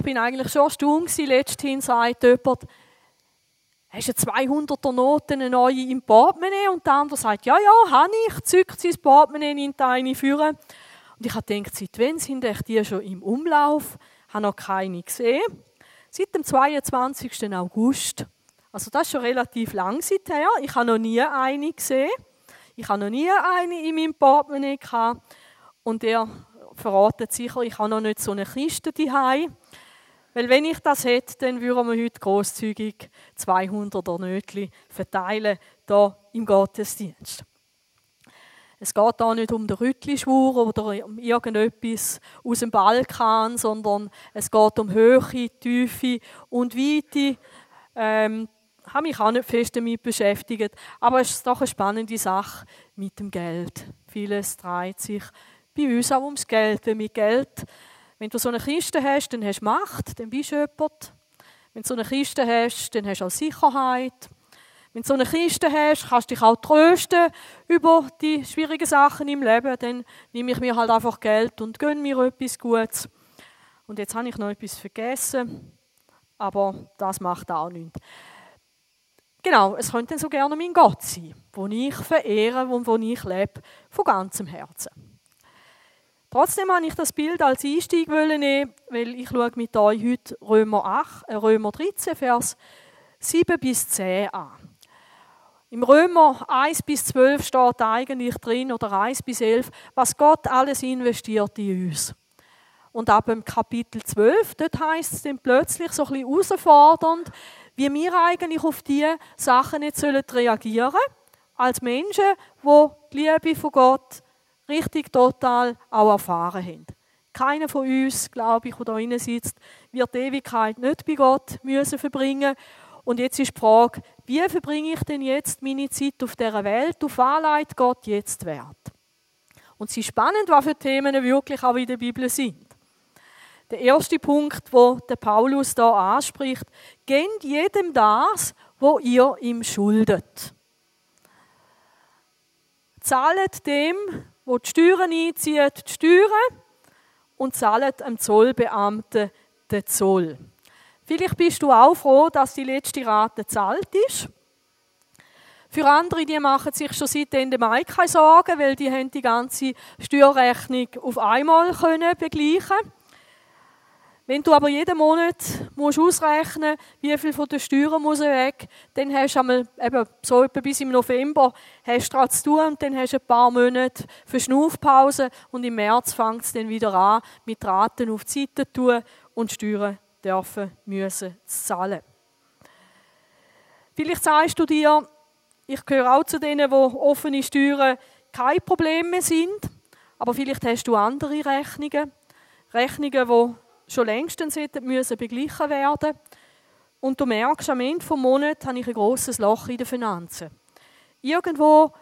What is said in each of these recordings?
Ich bin eigentlich schon erstaunt letzthin sagt jemand, hast du 200er Noten eine neue im Portemonnaie? Und der andere sagt, ja, ja, habe ich, zückt sein Portemonnaie in eine führen. Und ich habe gedacht, seit wann sind die schon im Umlauf? Ich habe noch keine gesehen. Seit dem 22. August. Also das ist schon relativ lang seither. Ich habe noch nie eine gesehen. Ich habe noch nie eine in meinem Portemonnaie gehabt. Und er verratet sicher, ich habe noch nicht so eine Kiste daheim. Weil wenn ich das hätte, dann würden wir heute großzügig 200er Nötli verteilen, hier im Gottesdienst. Es geht hier nicht um den Rüttlischwur oder um irgendetwas aus dem Balkan, sondern es geht um Höhe, Tiefe und Weite. Ähm, habe mich auch nicht fest damit beschäftigt, aber es ist doch eine spannende Sache mit dem Geld. Vieles dreht sich bei uns auch ums Geld. Wenn mit Geld, wenn du so eine Kiste hast, dann hast du Macht, dann bist du jemand. Wenn du so eine Kiste hast, dann hast du auch Sicherheit. Wenn du so eine Kiste hast, kannst du dich auch trösten über die schwierigen Sachen im Leben. Dann nehme ich mir halt einfach Geld und gönne mir etwas Gutes. Und jetzt habe ich noch etwas vergessen, aber das macht auch nichts. Genau, es könnte so gerne mein Gott sein, wo ich verehre und wo ich lebe, von ganzem Herzen. Trotzdem habe ich das Bild als Einstieg nehmen, weil ich schaue mit euch heute Römer, 8, äh Römer 13, Vers 7 bis 10 an. Im Römer 1 bis 12 steht eigentlich drin, oder 1 bis 11, was Gott alles investiert in uns. Und ab dem Kapitel 12, dort heißt es dann plötzlich so ein bisschen herausfordernd, wie wir eigentlich auf diese Sachen nicht reagieren sollen, als Menschen, die die Liebe von Gott richtig total auch erfahren haben. Keiner von uns, glaube ich, der da drinnen sitzt, wird die Ewigkeit nicht bei Gott müssen verbringen und jetzt ist die Frage, wie verbringe ich denn jetzt meine Zeit auf dieser Welt? Auf was leitet Gott jetzt Wert? Und es ist spannend, was für Themen wirklich auch in der Bibel sind. Der erste Punkt, wo der Paulus da anspricht, gebt jedem das, wo ihr ihm schuldet. Zahlet dem, wo die Steuern einzieht, die Steuern und zahlet dem Zollbeamten den Zoll. Vielleicht bist du auch froh, dass die letzte Rate zahlt ist. Für andere, die machen sich schon seit Ende Mai keine Sorgen, weil die haben die ganze Steuerrechnung auf einmal können begleichen wenn du aber jeden Monat musst ausrechnen wie viel von den Steuern muss weg, dann hast du einmal, eben so etwa bis im November hast du zu tun und dann hast du ein paar Monate für Schnaufpause und im März fängt es dann wieder an, mit Raten auf die Seite zu tun und Steuern dürfen müssen zahlen. Vielleicht sagst du dir, ich gehöre auch zu denen, wo offene Steuern kein Problem mehr sind, aber vielleicht hast du andere Rechnungen, Rechnungen, die schon längstens müssen beglichen werden und du merkst, am Ende des Monats habe ich ein grosses Loch in den Finanzen. Irgendwo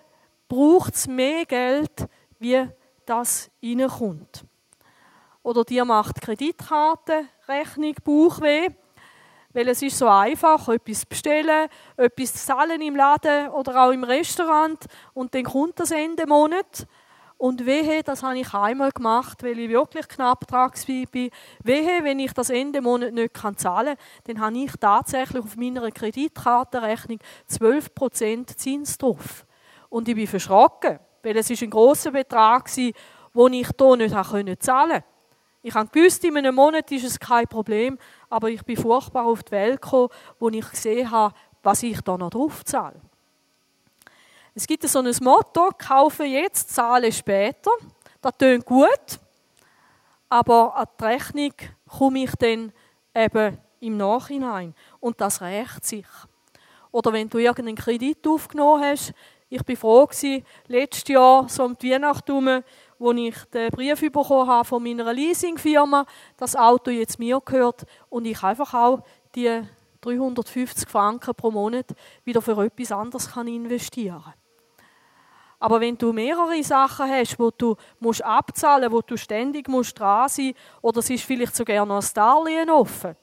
braucht es mehr Geld, wie das reinkommt. Oder dir macht Kreditkartenrechnung Bauchweh, weil es ist so einfach, etwas zu bestellen, etwas zu zahlen im Laden oder auch im Restaurant und dann kommt das Ende Monat und wehe, das habe ich einmal gemacht, weil ich wirklich knapp dran war. Wehe, wenn ich das Ende Monat nicht zahlen kann, dann habe ich tatsächlich auf meiner Kreditkartenrechnung 12% Zins drauf. Und ich bin verschrocken, weil es ein grosser Betrag war, den ich hier nicht zahlen konnte. Ich habe gewusst, in einem Monat ist es kein Problem, aber ich bin furchtbar auf die Welt gekommen, wo ich gesehen habe, was ich da noch drauf zahle. Es gibt so ein Motto, kaufe jetzt, zahle später. Das tönt gut, aber an die Rechnung komme ich dann eben im Nachhinein. Und das rächt sich. Oder wenn du irgendeinen Kredit aufgenommen hast, ich war froh gewesen, letztes Jahr, so um die Weihnacht herum, wo ich den Brief bekommen habe von meiner Leasingfirma, das Auto jetzt mir gehört und ich einfach auch die 350 Franken pro Monat wieder für etwas anderes kann investieren kann. Aber wenn du mehrere Sachen hast, wo du musst abzahlen, wo du ständig musst dran sein, oder es ist vielleicht sogar noch ein Darlehen offen.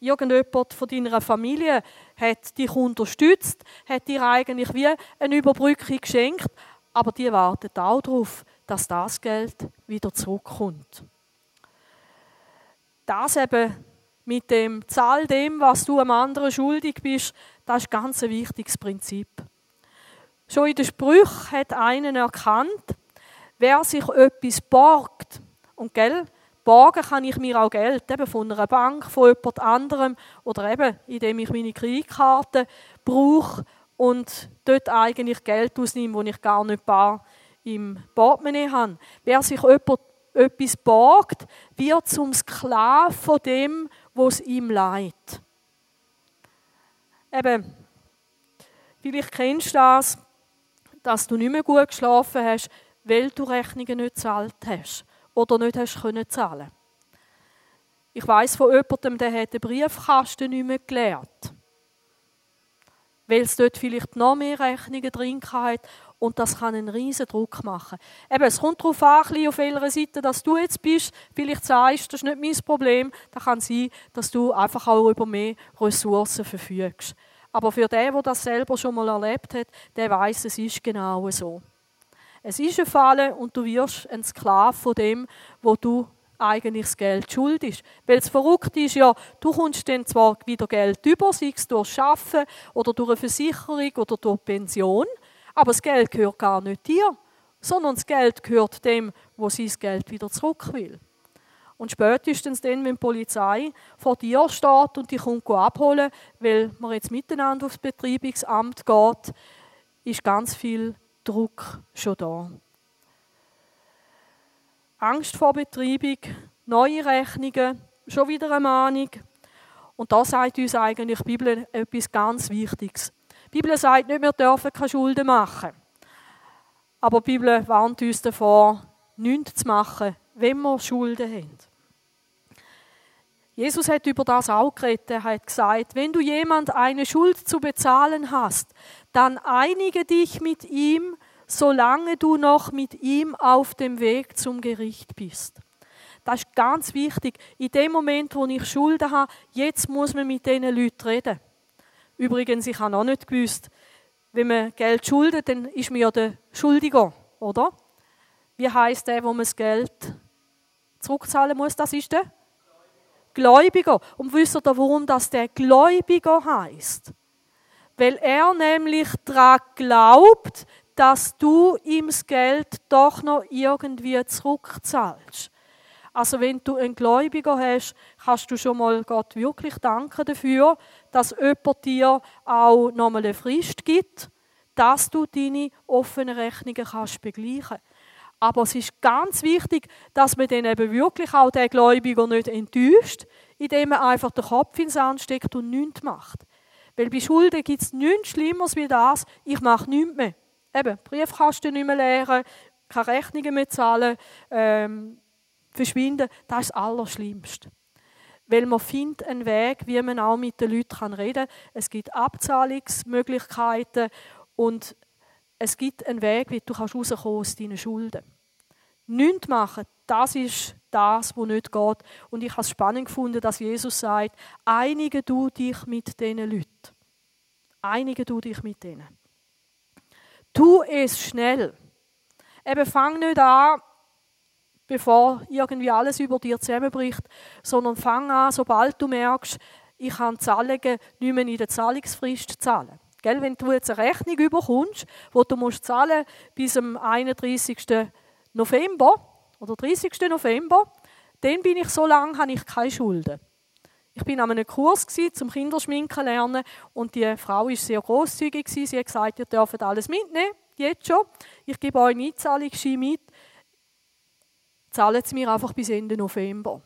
Irgendjemand von deiner Familie hat dich unterstützt, hat dir eigentlich wie eine Überbrückung geschenkt, aber die warten auch darauf, dass das Geld wieder zurückkommt. Das eben mit dem Zahl dem, was du am anderen schuldig bist, das ist ganz ein wichtiges Prinzip. Schon in den Sprüchen hat einen erkannt, wer sich etwas borgt, und gell, borgen kann ich mir auch Geld, eben von einer Bank, von jemand anderem oder eben, indem ich meine Kreditkarte brauche und dort eigentlich Geld ausnehme, wo ich gar nicht bar im Portemonnaie habe. Wer sich jemand etwas borgt, wird zum Sklav von dem, was ihm leid. Eben, vielleicht kennst du das, dass du nicht mehr gut geschlafen hast, weil du Rechnungen nicht gezahlt hast oder nicht hast können zahlen. Ich weiß von jemandem, der hat den Briefkasten nicht mehr geleert, weil es dort vielleicht noch mehr Rechnungen drin hat und das kann einen riesen Druck machen. Eben, es kommt darauf an, auf welcher Seite dass du jetzt bist. Vielleicht sagst du, das ist nicht mein Problem. Da kann sein, dass du einfach auch über mehr Ressourcen verfügst. Aber für den, der das selber schon mal erlebt hat, der weiß, es ist genau so. Es ist ein Fall und du wirst ein Sklave von dem, wo du eigentlich das Geld schuldest. Weil es verrückt ist ja, du kommst dann zwar wieder Geld über, sei es durch Arbeiten oder durch eine Versicherung oder durch Pension, aber das Geld gehört gar nicht dir, sondern das Geld gehört dem, wo sein Geld wieder zurück will. Und spätestens dann, wenn die Polizei vor dir steht und dich kommt abholen, weil man jetzt miteinander aufs Betreibungsamt geht, ist ganz viel Druck schon da. Angst vor Betreibung, neue Rechnungen, schon wieder eine Mahnung. Und da sagt uns eigentlich die Bibel etwas ganz Wichtiges. Die Bibel sagt nicht, wir dürfen keine Schulden machen. Aber die Bibel warnt uns davor, nichts zu machen, wenn wir Schulden haben. Jesus hat über das auch geredet. Er hat gesagt, wenn du jemand eine Schuld zu bezahlen hast, dann einige dich mit ihm, solange du noch mit ihm auf dem Weg zum Gericht bist. Das ist ganz wichtig. In dem Moment, wo ich Schulden habe, jetzt muss man mit diesen Leuten reden. Übrigens, ich habe noch nicht gewusst, wenn man Geld schuldet, dann ist man ja der Schuldiger, oder? Wie heißt der, wo man das Geld zurückzahlen muss? Das ist der Gläubiger. Und wisst ihr, warum das der Gläubiger heißt? Weil er nämlich daran glaubt, dass du ihm das Geld doch noch irgendwie zurückzahlst. Also wenn du einen Gläubiger hast, kannst du schon mal Gott wirklich danken dafür, dass jemand dir auch nochmal eine Frist gibt, dass du deine offenen Rechnungen kannst begleichen aber es ist ganz wichtig, dass man dann eben wirklich auch den Gläubiger nicht enttäuscht, indem man einfach den Kopf ins Sand steckt und nichts macht. Weil bei Schulden gibt es nichts Schlimmeres wie das, ich mache nichts mehr. Eben, Briefkasten nicht mehr leeren, keine Rechnungen mehr zahlen, ähm, verschwinden, das ist das Allerschlimmste. Weil man findet einen Weg, wie man auch mit den Leuten reden kann. Es gibt Abzahlungsmöglichkeiten und es gibt einen Weg, wie du rauskommen kannst aus deinen Schulden. Nichts machen, das ist das, was nicht geht. Und ich habe es spannend gefunden, dass Jesus sagt, einige du dich mit diesen Leuten. Einige du dich mit denen. Tu es schnell. Eben fang nicht an, bevor irgendwie alles über dir zusammenbricht, sondern fang an, sobald du merkst, ich kann Zahlungen nicht mehr in der Zahlungsfrist zahlen. Gell, wenn du jetzt eine Rechnung überkommst, wo du musst zahlen bis am 31. November oder 30. November, dann bin ich so lange, habe ich keine Schulden. Ich bin an einem Kurs zum Kinderschminken lernen und die Frau ist sehr großzügig Sie hat gesagt, ihr dürft alles mitnehmen, jetzt schon. Ich gebe euch einen Einzahlungsschein mit zahlen Sie mir einfach bis Ende November.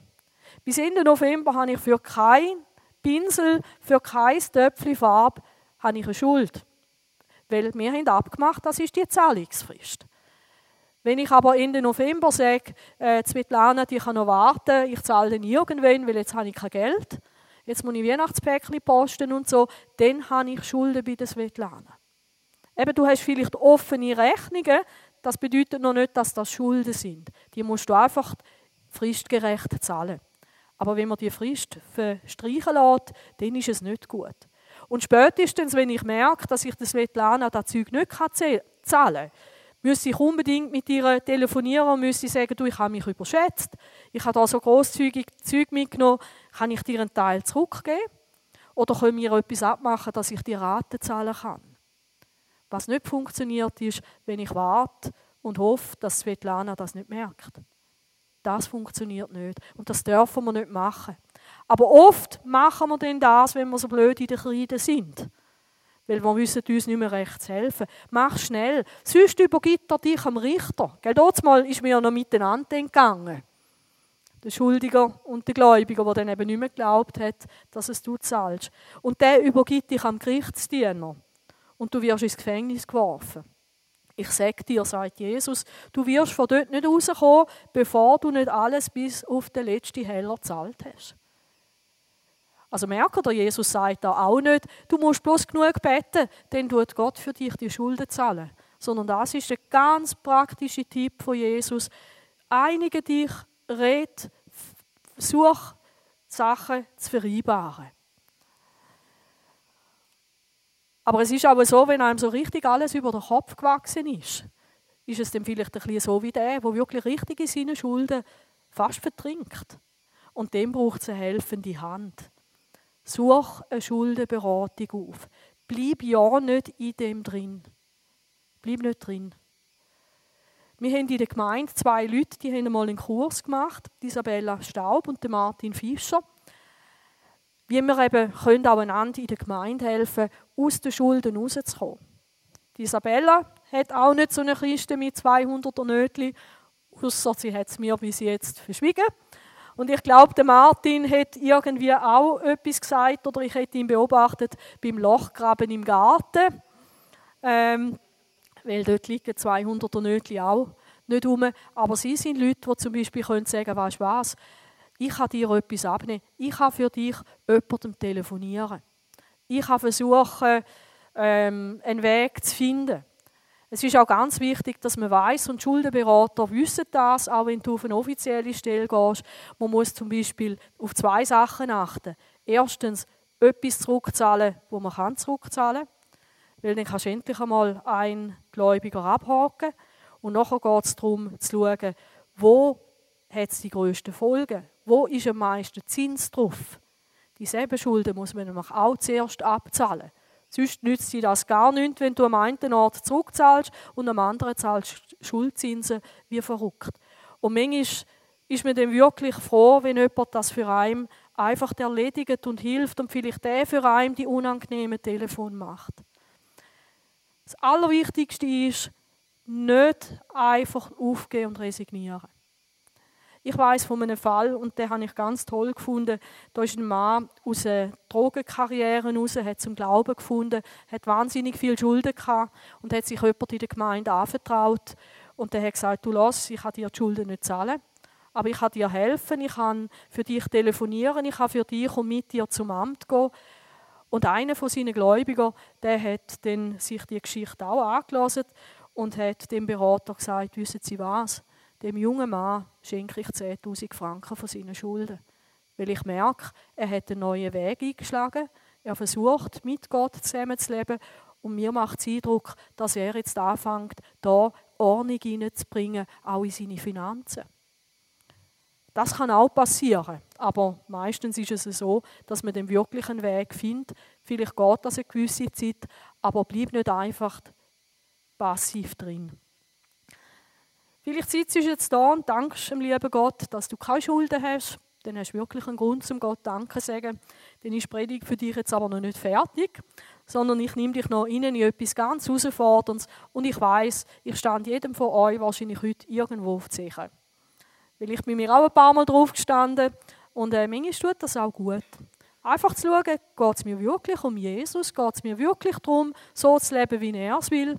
Bis Ende November habe ich für kein Pinsel, für kein Töpfchen Farbe habe ich eine Schuld. Weil wir haben abgemacht, das ist die Zahlungsfrist. Wenn ich aber Ende November sage, äh, Svetlana, ich kann noch warten, ich zahle dann irgendwann, weil jetzt habe ich kein Geld, jetzt muss ich Weihnachtspäckchen posten und so, dann habe ich Schulden bei der Svetlana. Eben, du hast vielleicht offene Rechnungen, das bedeutet noch nicht, dass das Schulden sind. Die musst du einfach fristgerecht zahlen. Aber wenn man die Frist verstreichen lässt, dann ist es nicht gut. Und spätestens, wenn ich merke, dass ich das Svetlana das Zeug nicht zahlen kann, müsste ich unbedingt mit ihr telefonieren und müsste sagen, du, ich habe mich überschätzt, ich habe da so grosszügig Zeug mitgenommen, kann ich dir einen Teil zurückgeben? Oder können wir etwas abmachen, dass ich die Rate zahlen kann? Was nicht funktioniert, ist, wenn ich warte und hoffe, dass Svetlana das nicht merkt. Das funktioniert nicht. Und das dürfen wir nicht machen. Aber oft machen wir denn das, wenn wir so blöd in der Kreide sind. Weil wir wissen uns nicht mehr recht zu helfen. Mach schnell. Sonst übergibt er dich am Richter. Gell, mal ist mir noch miteinander entgangen. Der Schuldiger und der Gläubiger, der dann eben nicht mehr geglaubt hat, dass es du zahlst. Und der übergibt dich am Gerichtsdiener. Und du wirst ins Gefängnis geworfen. Ich sage dir, sagt Jesus, du wirst von dort nicht rauskommen, bevor du nicht alles bis auf den letzten Heller gezahlt hast. Also merkt ihr, Jesus sagt da auch nicht, du musst bloß genug beten, dann tut Gott für dich die Schulden zahlen. Sondern das ist der ganz praktische Tipp von Jesus. Einige dich, red, such Sachen zu vereinbaren. Aber es ist aber so, wenn einem so richtig alles über den Kopf gewachsen ist, ist es dann vielleicht ein bisschen so wie der, der wirklich richtig in seinen Schulden fast vertrinkt. Und dem braucht es eine helfende Hand. Such eine Schuldenberatung auf. Bleib ja nicht in dem drin. Bleib nicht drin. Wir haben in der Gemeinde zwei Leute, die haben einmal einen Kurs gemacht, Isabella Staub und Martin Fischer wie wir eben können auch einander in der Gemeinde helfen, aus den Schulden rauszukommen. Die Isabella hat auch nicht so eine Kiste mit 200er Nötchen, außer sie hat es mir bis jetzt verschwiegen. Und ich glaube, der Martin hat irgendwie auch etwas gesagt, oder ich hätte ihn beobachtet beim Lochgraben im Garten. Ähm, weil dort liegen 200er Nötchen auch nicht rum. Aber sie sind Leute, die zum Beispiel können sagen, weißt du was, ich kann dir etwas abnehmen. Ich kann für dich jemandem telefonieren. Ich kann versuchen, ähm, einen Weg zu finden. Es ist auch ganz wichtig, dass man weiß und Schuldenberater wissen das, auch wenn du auf eine offizielle Stelle gehst. Man muss zum Beispiel auf zwei Sachen achten. Erstens, etwas zurückzahlen, wo man kann zurückzahlen kann. Weil dann kannst du endlich einmal einen Gläubiger abhaken. Und nachher geht es darum, zu schauen, wo hat es die grössten Folgen? Wo ist am meisten Zins drauf? Dieselben Schulden muss man nämlich auch zuerst abzahlen. Sonst nützt dir das gar nichts, wenn du am einen Ort zurückzahlst und am anderen zahlst Schuldzinsen wie verrückt. Und manchmal ist man dann wirklich froh, wenn jemand das für einen einfach erledigt und hilft und vielleicht der für einen die unangenehmen Telefon macht. Das Allerwichtigste ist, nicht einfach aufgeben und resignieren. Ich weiß von einem Fall, und den habe ich ganz toll gefunden. Da ist ein Mann aus einer Drogenkarriere raus, hat zum Glauben gefunden, hat wahnsinnig viel Schulden gehabt und hat sich jemand in der Gemeinde anvertraut. Und der hat gesagt, du lass, ich kann dir die Schulden nicht zahlen, aber ich kann dir helfen, ich kann für dich telefonieren, ich kann für dich und mit dir zum Amt gehen. Und einer von seinen Gläubigern, der hat sich die Geschichte auch angelassen und hat dem Berater gesagt, wissen Sie was, dem jungen Mann schenke ich 10.000 Franken von seinen Schulden. Weil ich merke, er hat einen neuen Weg eingeschlagen. Er versucht, mit Gott zusammenzuleben. Und mir macht es Eindruck, dass er jetzt anfängt, da Ordnung hineinzubringen, auch in seine Finanzen. Das kann auch passieren, aber meistens ist es so, dass man den wirklichen Weg findet. Vielleicht geht das eine gewisse Zeit, aber bleib nicht einfach passiv drin. Vielleicht sitzt du jetzt da und dankst dem lieben Gott, dass du keine Schulden hast. Dann hast du wirklich einen Grund, zum Gott Danke zu sagen. Dann ist die Predigt für dich jetzt aber noch nicht fertig, sondern ich nehme dich noch in etwas ganz Herausforderndes und ich weiß, ich stand jedem von euch wahrscheinlich heute irgendwo auf die Sicher. Weil ich bin mir auch ein paar Mal drauf gestanden und äh, manchmal tut das auch gut. Einfach zu schauen, geht es mir wirklich um Jesus, geht es mir wirklich darum, so zu leben, wie er es will,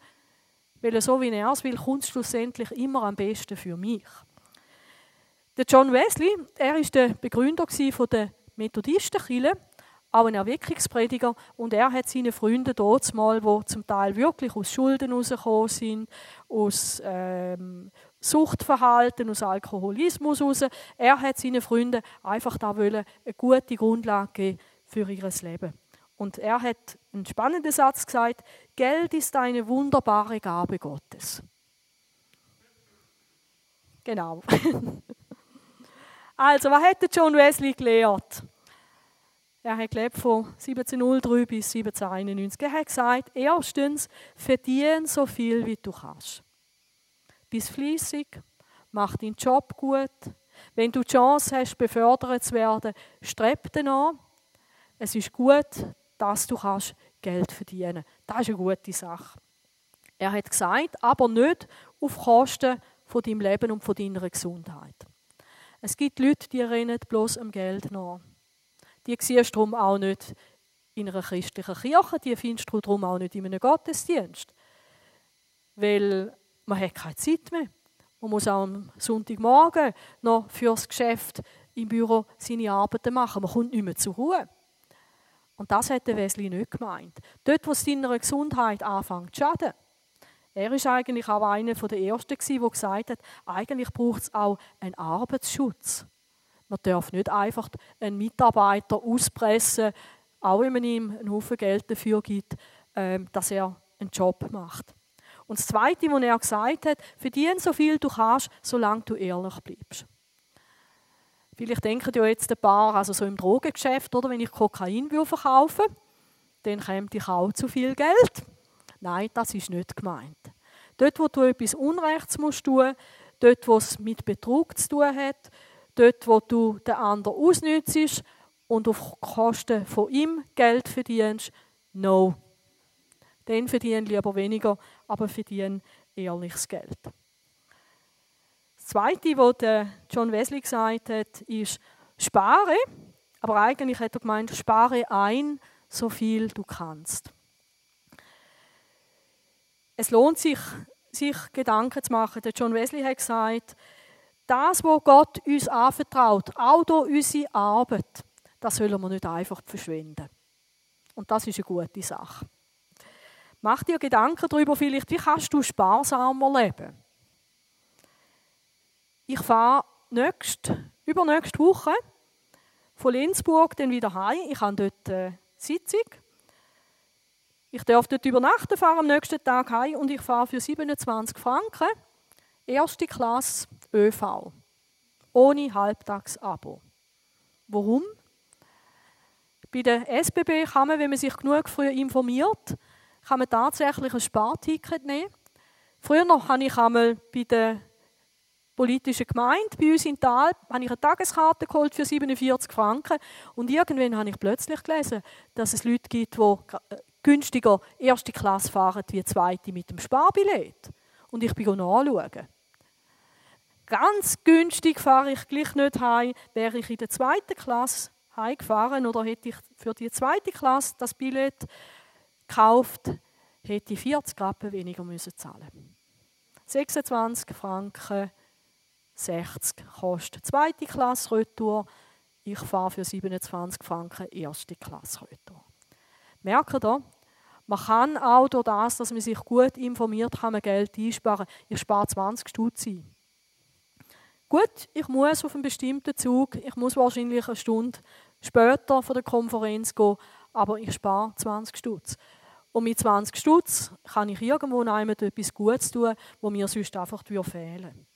weil so wie er es will, kommt es schlussendlich immer am besten für mich. Der John Wesley, er ist der Begründer der Methodistenkirche, auch ein Erweckungsprediger, und er hat seine Freunde dort mal, wo zum Teil wirklich aus Schulden rausgekommen sind, aus ähm, Suchtverhalten, aus Alkoholismus raus. Er hat seinen Freunden einfach da wollen, eine gute Grundlage geben für ihr Leben. Und er hat einen spannenden Satz gesagt, Geld ist eine wunderbare Gabe Gottes. Genau. also, was hat John Wesley gelehrt? Er hat gelebt von 1703 bis 1791. Er hat gesagt, erstens, verdien so viel, wie du kannst. Bist fließig, mach deinen Job gut. Wenn du die Chance hast, befördert zu werden, streb an. Es ist gut, dass du kannst Geld verdienen. Das ist eine gute Sache. Er hat gesagt, aber nicht auf Kosten von deinem Leben und von deiner Gesundheit. Es gibt Leute, die rennen bloß am Geld nach. Die siehst du darum auch nicht in einer christlichen Kirche, die findest du darum auch nicht in einem Gottesdienst. Weil man hat keine Zeit mehr. Man muss auch am Sonntagmorgen noch fürs Geschäft im Büro seine Arbeiten machen. Man kommt nicht mehr zur Ruhe. Und das hat der Wesley nicht gemeint. Dort, wo es deiner Gesundheit anfängt zu schaden. Er ist eigentlich auch einer der Ersten, der gesagt hat, eigentlich braucht es auch einen Arbeitsschutz. Man darf nicht einfach einen Mitarbeiter auspressen, auch wenn man ihm einen Haufen Geld dafür gibt, ähm, dass er einen Job macht. Und das Zweite, was er gesagt hat, verdiene so viel du kannst, solange du ehrlich bleibst. Vielleicht denken ja jetzt ein paar, also so im Drogengeschäft, oder wenn ich Kokain verkaufen dann käme ich auch zu viel Geld. Nein, das ist nicht gemeint. Dort, wo du etwas Unrechts musst tun, dort, wo es mit Betrug zu tun hat, dort, wo du den anderen ausnützt und auf Kosten von ihm Geld verdienst, no. Dann verdienen lieber weniger, aber verdienen ehrliches Geld. Zweite, was John Wesley gesagt hat, ist, spare, aber eigentlich hat er gemeint, spare ein, so viel du kannst. Es lohnt sich, sich Gedanken zu machen. Der John Wesley hat gesagt, das, was Gott uns anvertraut, auch durch unsere Arbeit, das sollen wir nicht einfach verschwenden. Und das ist eine gute Sache. Mach dir Gedanken darüber, vielleicht, wie kannst du sparsamer leben? Ich fahre nächst, übernächste Woche von Linzburg dann wieder heim. Ich habe dort äh, Sitzung. Ich darf dort übernachten, fahre am nächsten Tag heim und ich fahre für 27 Franken erste Klasse ÖV. Ohne Halbtagsabo. Warum? Bei der SBB kann man, wenn man sich genug früh informiert, kann man tatsächlich ein Sparticket nehmen. Früher noch habe ich einmal bei der politischen Gemeinde bei uns in Tal habe ich eine Tageskarte geholt für 47 Franken und irgendwann habe ich plötzlich gelesen, dass es Leute gibt, die äh, günstiger erste Klasse fahren wie zweite mit dem Sparbillett. Und ich bin nachschauen. Ganz günstig fahre ich gleich nicht heim. Wäre ich in der zweiten Klasse heimgefahren oder hätte ich für die zweite Klasse das Billett gekauft, hätte ich 40 Rappen weniger müssen zahlen 26 Franken 60 kostet zweite Klasse Retour. Ich fahre für 27 Franken erste Klasse Retour. Merkt ihr? Man kann auch durch das, dass man sich gut informiert, kann man Geld einsparen. Ich spare 20 Stutz ein. Gut, ich muss auf einen bestimmten Zug, ich muss wahrscheinlich eine Stunde später von der Konferenz gehen, aber ich spare 20 Stutz. Und mit 20 Stutz kann ich irgendwo etwas Gutes tun, wo mir sonst einfach fehlen würde.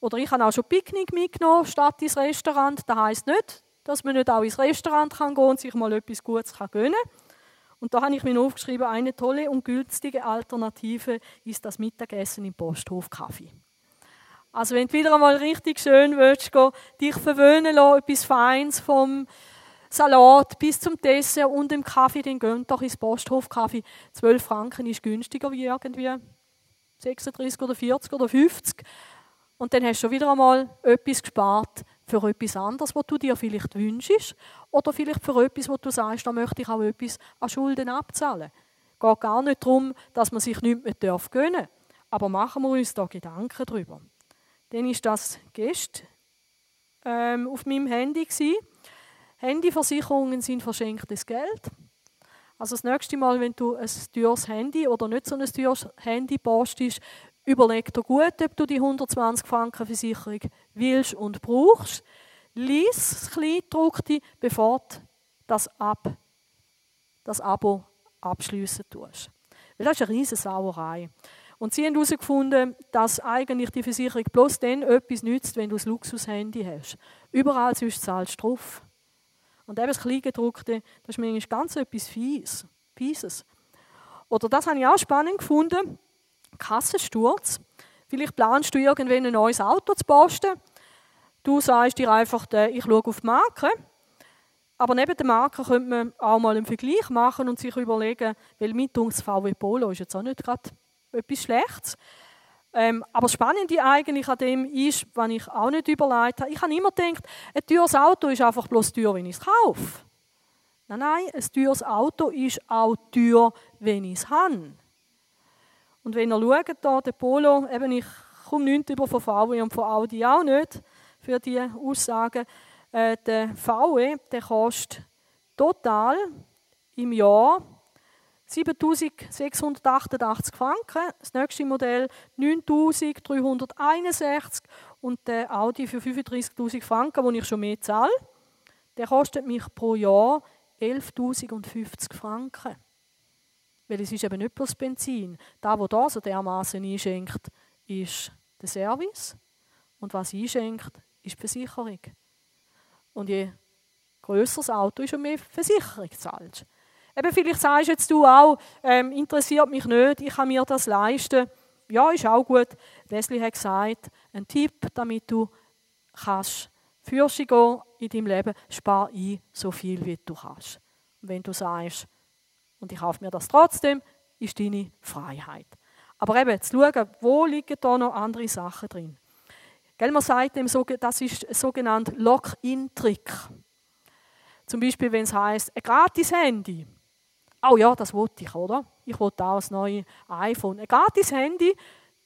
Oder ich habe auch schon Picknick mitgenommen, statt ins Restaurant. Das heisst nicht, dass man nicht auch ins Restaurant kann gehen und sich mal etwas Gutes kann gönnen Und da habe ich mir aufgeschrieben, eine tolle und günstige Alternative ist das Mittagessen im Posthof Kaffee. Also wenn du wieder einmal richtig schön willst, dich verwöhnen lassen, etwas Feins vom Salat bis zum Dessert und dem Kaffee, dann geh doch ins Posthof Kaffee. 12 Franken ist günstiger wie irgendwie 36 oder 40 oder 50. Und dann hast du schon wieder einmal etwas gespart für etwas anderes, was du dir vielleicht wünschst. Oder vielleicht für etwas, wo du sagst, da möchte ich auch etwas an Schulden abzahlen. Es geht gar nicht darum, dass man sich nichts mehr darf gönnen Aber machen wir uns da Gedanken darüber. Dann ist das Gest ähm, auf meinem Handy. Gewesen. Handyversicherungen sind verschenktes Geld. Also das nächste Mal, wenn du ein teures Handy oder nicht so ein teures Handy postest, Überleg dir gut, ob du die 120 Franken Versicherung willst und brauchst. Lies das Kleingedruckte, bevor du das, Ab, das Abo abschliessen tust. Weil das ist eine riesige Sauerei. Und sie haben herausgefunden, dass eigentlich die Versicherung bloß dann etwas nützt, wenn du ein Luxushandy hast. Überall sonst zahlst du drauf. Und eben das Kleingedruckte, das ist manchmal ganz etwas Fies, Fieses. Oder das habe ich auch spannend gefunden. Kassensturz. Vielleicht planst du irgendwann ein neues Auto zu posten. Du sagst dir einfach, ich schaue auf die Marke. Aber neben der Marke könnte man auch mal einen Vergleich machen und sich überlegen, weil mit uns VW Polo ist jetzt auch nicht gerade etwas Schlechtes. Ähm, aber das Spannende eigentlich an dem ist, was ich auch nicht überlegt habe, ich habe immer gedacht, ein teures Auto ist einfach bloß teuer, wenn ich es kaufe. Nein, nein, ein teures Auto ist auch teuer, wenn ich es habe. Und wenn ihr schaut, hier, der Polo, eben ich komme nicht über von VW und von Audi auch nicht, für diese Aussagen. Äh, der VW, der kostet total im Jahr 7688 Franken. Das nächste Modell 9361 und der Audi für 35.000 Franken, wo ich schon mehr zahle, der kostet mich pro Jahr 11.050 Franken. Weil es ist eben nicht bloß Benzin. Da, wo da so dermaßen einschenkt, ist der Service. Und was einschenkt, ist die Versicherung. Und je grösser das Auto ist, umso mehr Versicherung zahlst Eben, vielleicht sagst jetzt du auch, ähm, interessiert mich nicht, ich kann mir das leisten. Ja, ist auch gut. Leslie hat gesagt, ein Tipp, damit du kannst Fürsche gehen in deinem Leben, spar ein, so viel wie du kannst. Wenn du sagst, und ich kaufe mir das trotzdem, ist deine Freiheit. Aber eben, zu schauen, wo liegen da noch andere Sachen drin. Gell, man sagt dem, das ist ein sogenannter Lock-in-Trick. Zum Beispiel, wenn es heißt, ein gratis Handy. Oh ja, das wollte ich, oder? Ich wollte auch ein neues iPhone. Ein gratis Handy,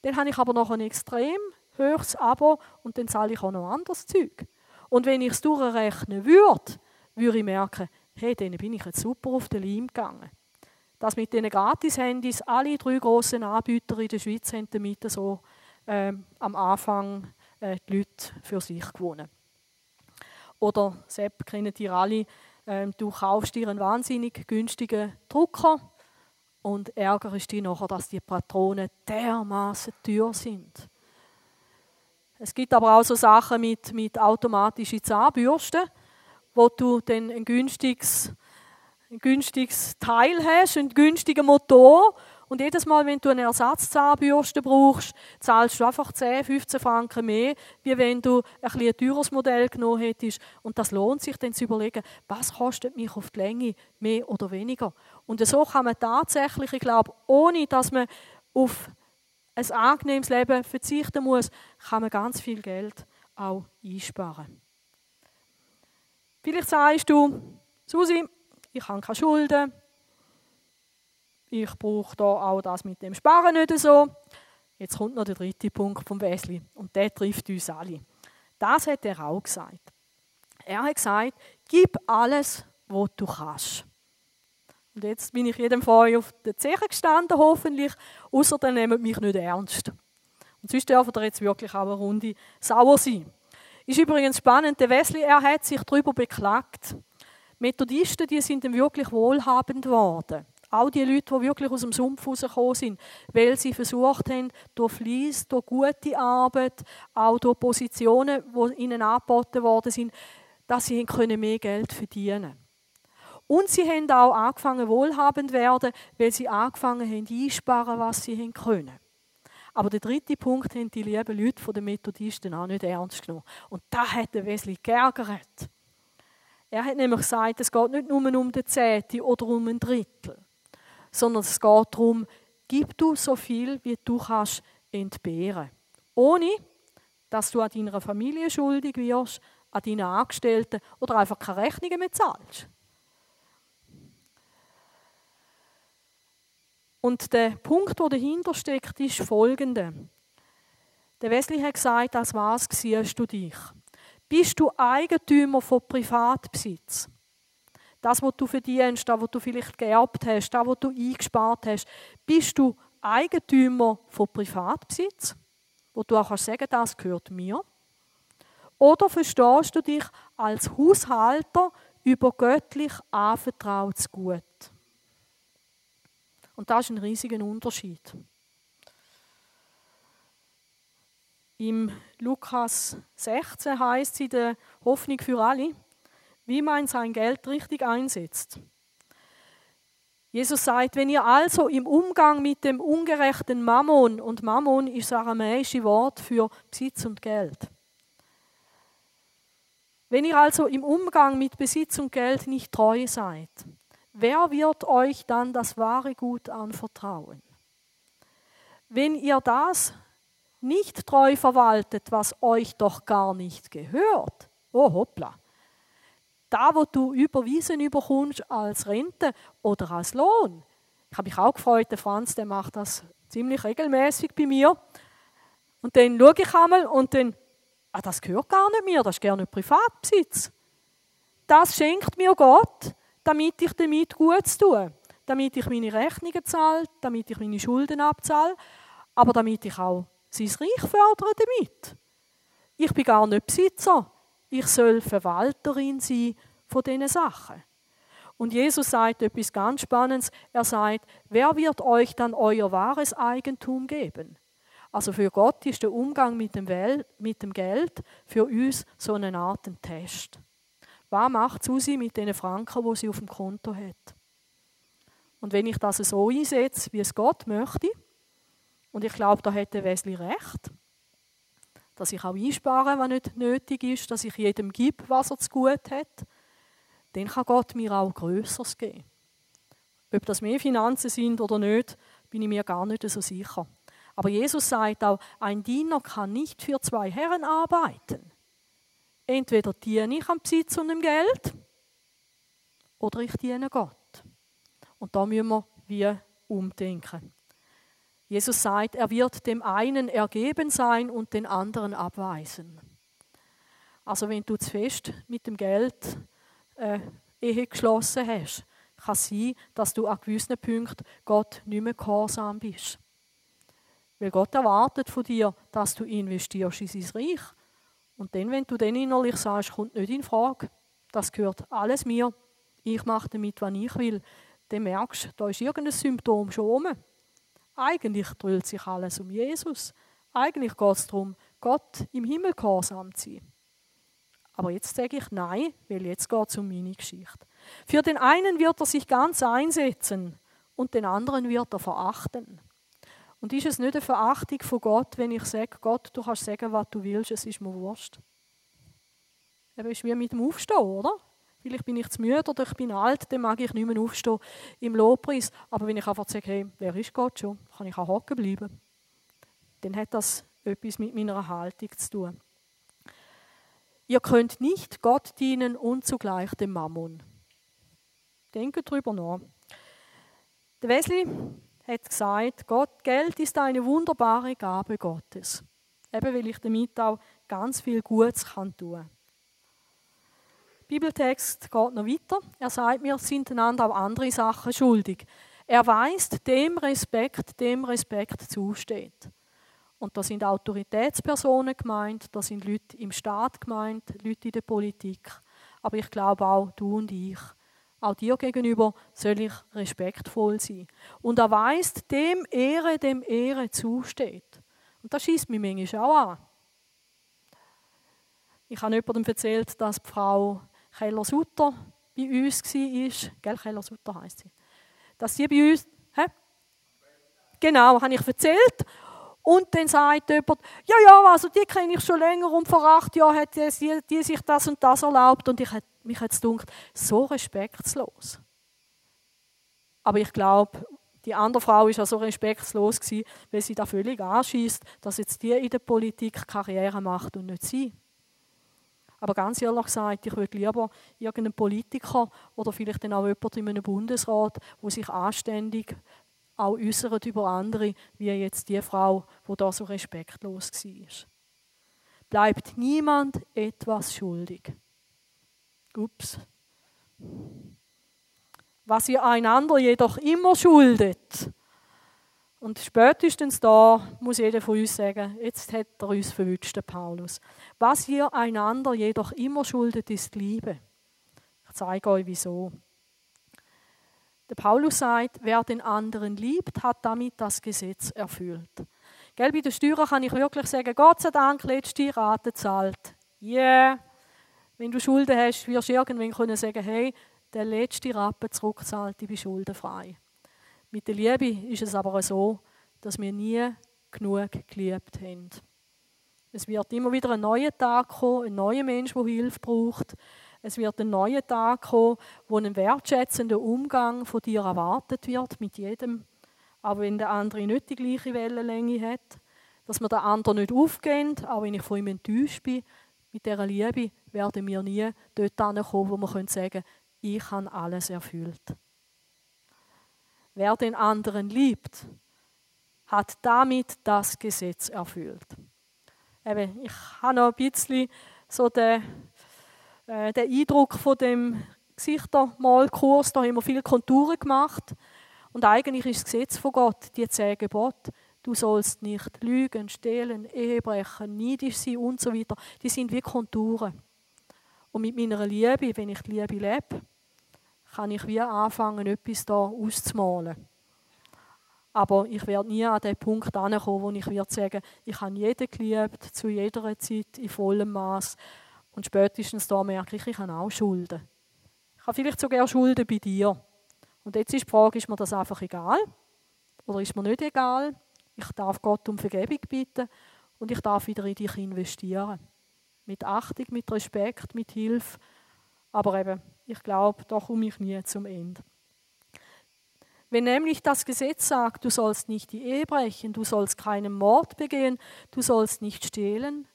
dann habe ich aber noch ein extrem höchstes Abo und dann zahle ich auch noch anderes Zeug. Und wenn ich es durchrechnen würde, würde ich merken, hey, dann bin ich jetzt super auf den Leim gegangen. Dass mit diesen Gratis-Handys alle drei grossen Anbieter in der Schweiz haben damit so ähm, am Anfang äh, die Leute für sich gewonnen. Oder, Sepp, kennen die alle, ähm, du kaufst dir einen wahnsinnig günstigen Drucker und ärgerst dich nachher, dass die Patronen dermaßen teuer sind. Es gibt aber auch so Sachen mit, mit automatischen Zahnbürsten, wo du dann ein günstiges, ein günstiges Teil hast, einen günstigen Motor und jedes Mal, wenn du eine Ersatzzahnbürste brauchst, zahlst du einfach 10, 15 Franken mehr, wie wenn du ein, ein teures Modell genommen hättest. Und das lohnt sich dann zu überlegen, was kostet mich auf die Länge, mehr oder weniger. Und so kann man tatsächlich, ich glaube, ohne dass man auf ein angenehmes Leben verzichten muss, kann man ganz viel Geld auch einsparen. Vielleicht sagst du, Susi, ich habe keine Schulden, ich brauche da auch das mit dem Sparen nicht so. Jetzt kommt noch der dritte Punkt vom Wesley und der trifft uns alle. Das hat er auch gesagt. Er hat gesagt, gib alles, was du kannst. Und jetzt bin ich jedem von euch auf der Zeche gestanden, hoffentlich, außer dann nehmt mich nicht ernst. Und sonst dürfen ihr jetzt wirklich auch eine Runde sauer sein. Ist übrigens spannend, der Wesley, er hat sich darüber beklagt. Methodisten, die sind ihm wirklich wohlhabend geworden. Auch die Leute, die wirklich aus dem Sumpf rausgekommen sind, weil sie versucht haben, durch Fleiss, durch gute Arbeit, auch durch Positionen, die ihnen angeboten worden sind, dass sie mehr Geld verdienen können. Und sie haben auch angefangen, wohlhabend zu werden, weil sie angefangen haben, einsparen, was sie können. Aber der dritte Punkt haben die lieben Leute den Methodisten auch nicht ernst genommen. Und da hat der Wesley geärgert. Er hat nämlich gesagt, es geht nicht nur um den Zehnte oder um ein Drittel sondern es geht darum, gib du so viel, wie du kannst entbehren. Ohne, dass du an deiner Familie schuldig wirst, an deinen Angestellten oder einfach keine Rechnungen mehr zahlst. Und der Punkt, der dahinter steckt, ist folgender. Der Wesley hat gesagt, als was siehst du dich? Bist du Eigentümer von Privatbesitz? das, was du verdienst, das, was du vielleicht geerbt hast, das, was du eingespart hast, bist du Eigentümer von Privatbesitz, wo du auch kannst sagen, das gehört mir? Oder verstehst du dich als Haushalter über göttlich anvertrautes Gut? Und das ist ein riesiger Unterschied. Im Lukas 16 heißt sie der Hoffnung für alle, wie man sein Geld richtig einsetzt. Jesus sagt, wenn ihr also im Umgang mit dem ungerechten Mammon, und Mammon ist das aramäische Wort für Besitz und Geld, wenn ihr also im Umgang mit Besitz und Geld nicht treu seid, wer wird euch dann das wahre Gut anvertrauen? Wenn ihr das nicht treu verwaltet, was euch doch gar nicht gehört, oh hoppla, da, wo du überwiesen überkommst als Rente oder als Lohn. Ich habe mich auch gefreut, der Franz, der macht das ziemlich regelmäßig bei mir. Und dann schaue ich einmal und dann, ah, das gehört gar nicht mir, das ist gerne Privatbesitz. Das schenkt mir Gott, damit ich damit gut tue. Damit ich meine Rechnungen zahle, damit ich meine Schulden abzahle, aber damit ich auch sein Reich fördere damit. Ich bin gar nicht Besitzer. Ich soll Verwalterin sein von diesen Sachen. Und Jesus sagt etwas ganz Spannendes. Er sagt, wer wird euch dann euer wahres Eigentum geben? Also für Gott ist der Umgang mit dem, Wel mit dem Geld für uns so eine Art Test. Was macht Susi mit den Franken, wo sie auf dem Konto hat? Und wenn ich das so einsetze, wie es Gott möchte, und ich glaube, da hätte Wesley recht, dass ich auch einspare, was nicht nötig ist, dass ich jedem gebe, was er zu gut hat, dann kann Gott mir auch Größeres geben. Ob das mehr Finanzen sind oder nicht, bin ich mir gar nicht so sicher. Aber Jesus sagt auch, ein Diener kann nicht für zwei Herren arbeiten. Entweder diene ich am Besitz und dem Geld oder ich diene Gott. Und da müssen wir wie umdenken. Jesus sagt, er wird dem einen ergeben sein und den anderen abweisen. Also wenn du zu fest mit dem Geld äh, Ehe geschlossen hast, kann es sein, dass du an gewissen Punkten Gott nicht mehr gehorsam bist. Weil Gott erwartet von dir, dass du investierst in sein Reich. Und dann, wenn du dann innerlich sagst, kommt nicht in Frage, das gehört alles mir, ich mache damit, was ich will, dann merkst du, da ist irgendein Symptom schon rum. Eigentlich dreht sich alles um Jesus. Eigentlich geht es darum, Gott im Himmel gehorsam zu sein. Aber jetzt sage ich nein, weil jetzt geht es um meine Geschichte. Für den einen wird er sich ganz einsetzen und den anderen wird er verachten. Und ist es nicht eine Verachtung von Gott, wenn ich sage, Gott, du kannst sagen, was du willst, es ist mir wurscht. Eben ist wie mit dem Aufstehen, oder? Vielleicht bin ich zu müde oder ich bin alt, dann mag ich nicht mehr aufstehen im Lobpreis. Aber wenn ich einfach sage, hey, wer ist Gott schon, kann ich auch hocken bleiben. Dann hat das etwas mit meiner Haltung zu tun. Ihr könnt nicht Gott dienen und zugleich dem Mammon. Denke drüber nach. Der Wesley hat gesagt, Gott, Geld ist eine wunderbare Gabe Gottes. Eben weil ich damit auch ganz viel Gutes tun kann. Bibeltext geht noch weiter. Er sagt, wir sind einander auch andere Sachen schuldig. Er weist dem Respekt, dem Respekt zusteht. Und da sind Autoritätspersonen gemeint, da sind Leute im Staat gemeint, Leute in der Politik. Aber ich glaube auch du und ich. Auch dir gegenüber soll ich respektvoll sein. Und er weist dem Ehre, dem Ehre zusteht. Und das schießt mich manchmal auch an. Ich habe jemandem erzählt, dass die Frau Keller-Sutter bei uns war. Gell, Keller-Sutter heisst sie. Dass sie bei uns. Hä? Genau, habe ich erzählt. Und dann sagt jemand, ja, ja, also die kenne ich schon länger und vor acht Jahren hat die, die sich das und das erlaubt. Und ich, mich hat es gedacht, so respektlos. Aber ich glaube, die andere Frau war ja so respektlos, gewesen, weil sie da völlig anschießt, dass jetzt die in der Politik Karriere macht und nicht sie. Aber ganz ehrlich gesagt, ich würde lieber irgendeinen Politiker oder vielleicht dann auch jemand in einem Bundesrat, wo sich anständig auch äußert über andere, wie jetzt die Frau, wo da so respektlos war. Bleibt niemand etwas schuldig. Ups. Was ihr einander jedoch immer schuldet, und spätestens da muss jeder von uns sagen, jetzt hat er uns verwünscht, Paulus. Was ihr einander jedoch immer schuldet, ist Liebe. Ich zeige euch wieso. Der Paulus sagt, wer den anderen liebt, hat damit das Gesetz erfüllt. Gell, bei den Steuern kann ich wirklich sagen, Gott sei Dank, letzte Rate zahlt. Yeah. Wenn du Schulden hast, wirst du irgendwann können sagen, hey, der letzte Rappen zurückzahlt, ich bin schuldenfrei. Mit der Liebe ist es aber so, dass wir nie genug geliebt haben. Es wird immer wieder ein neuer Tag kommen, ein neuer Mensch, der Hilfe braucht. Es wird ein neuer Tag kommen, wo ein wertschätzender Umgang von dir erwartet wird, mit jedem, auch wenn der andere nicht die gleiche Wellenlänge hat. Dass wir den anderen nicht aufgehen, auch wenn ich von ihm enttäuscht bin. Mit dieser Liebe werden wir nie dort kommen, wo wir sagen können, ich habe alles erfüllt. Wer den anderen liebt, hat damit das Gesetz erfüllt. Eben, ich habe noch ein bisschen so den, äh, den Eindruck von dem Gesichtermalkurs, da haben wir viele Konturen gemacht. Und eigentlich ist das Gesetz von Gott, die zehn Gebote, du sollst nicht lügen, stehlen, Ehebrechen, neidisch sein und so weiter, die sind wie Konturen. Und mit meiner Liebe, wenn ich die Liebe lebe, kann ich wie anfangen, etwas da auszumalen. Aber ich werde nie an den Punkt ankommen, wo ich werde sagen, ich habe jeden geliebt, zu jeder Zeit, in vollem Maß. Und spätestens da merke ich, ich habe auch Schulden. Ich habe vielleicht sogar Schulden bei dir. Und jetzt ist die Frage, ist mir das einfach egal? Oder ist mir nicht egal? Ich darf Gott um Vergebung bitten und ich darf wieder in dich investieren. Mit Achtung, mit Respekt, mit Hilfe. Aber eben, ich glaube, da komme ich nie zum Ende. Wenn nämlich das Gesetz sagt, du sollst nicht die Ehe brechen, du sollst keinen Mord begehen, du sollst nicht stehlen,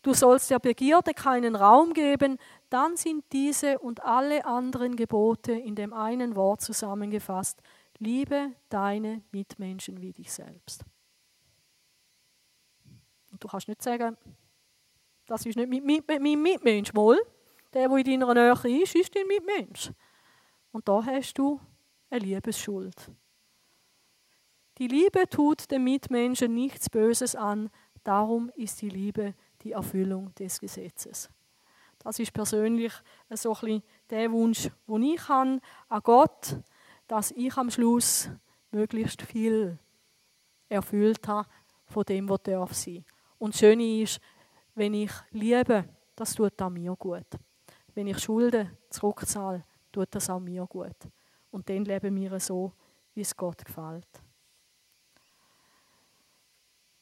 du sollst der Begierde keinen Raum geben, dann sind diese und alle anderen Gebote in dem einen Wort zusammengefasst. Liebe deine Mitmenschen wie dich selbst. Und du kannst nicht sagen, das ist nicht mein Mitmensch, wohl. Der, der in deiner Nähe ist, ist dein Mitmensch. Und da hast du eine Liebesschuld. Die Liebe tut dem Mitmenschen nichts Böses an, darum ist die Liebe die Erfüllung des Gesetzes. Das ist persönlich so ein bisschen der Wunsch, den ich habe an Gott, dass ich am Schluss möglichst viel erfüllt habe von dem, was darf sein. Und das Schöne ist, wenn ich liebe, das tut auch mir gut. Wenn ich Schulden zurückzahle, tut das auch mir gut. Und dann leben wir so, wie es Gott gefällt.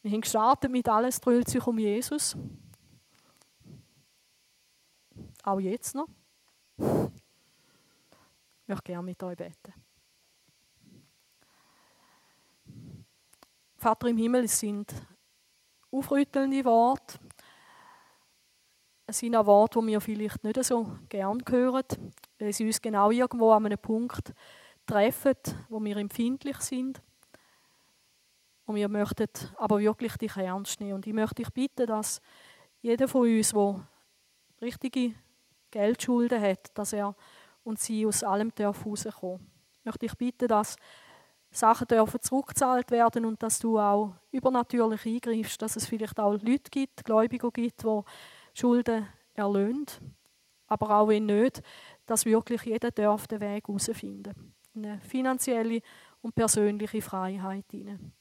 Wir haben gestartet mit alles dreht sich um Jesus. Auch jetzt noch. Ich möchte gerne mit euch beten. Vater im Himmel, es sind aufrüttelnde Worte, sind auch Worte, die wir vielleicht nicht so gern hören, weil sie uns genau irgendwo an einem Punkt treffen, wo wir empfindlich sind. Und wir möchten aber wirklich dich ernst nehmen. Und ich möchte dich bitten, dass jeder von uns, der richtige Geldschulden hat, dass er und sie aus allem rauskommen. Ich möchte dich bitten, dass Sachen dürfen zurückgezahlt werden und dass du auch übernatürlich eingreifst, dass es vielleicht auch Leute gibt, Gläubige gibt, die Schulden erlöhnt. Aber auch wenn nicht, dass wirklich jeder darf den Weg herausfinden. Eine finanzielle und persönliche Freiheit hinein.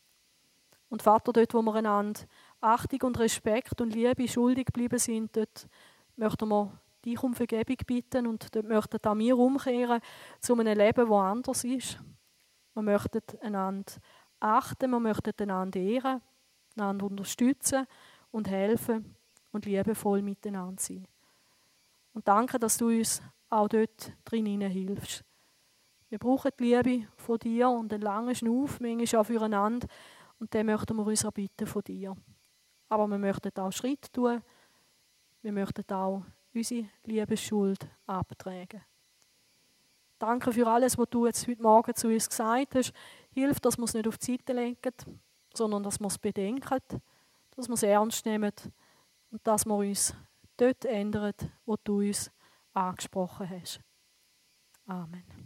Und Vater, dort, wo wir einander Achtung und Respekt und Liebe schuldig geblieben sind, dort möchten wir dich um Vergebung bitten und dort möchten auch wir umkehren zu einem Leben, das anders ist. Wir möchten einander achten, wir möchten einander ehren, einander unterstützen und helfen und liebevoll miteinander sein. Und danke, dass du uns auch dort drin hilfst. Wir brauchen die Liebe von dir und einen langen Schnuff, manchmal auch füreinander. Und den möchten wir uns erbitten von dir. Aber wir möchten auch Schritt tun. Wir möchten auch unsere Liebesschuld abtragen. Danke für alles, was du jetzt heute Morgen zu uns gesagt hast. Hilf, dass wir es nicht auf die Seite lenken, sondern dass wir es bedenken, dass wir es ernst nehmen und dass wir uns dort ändern, wo du uns angesprochen hast. Amen.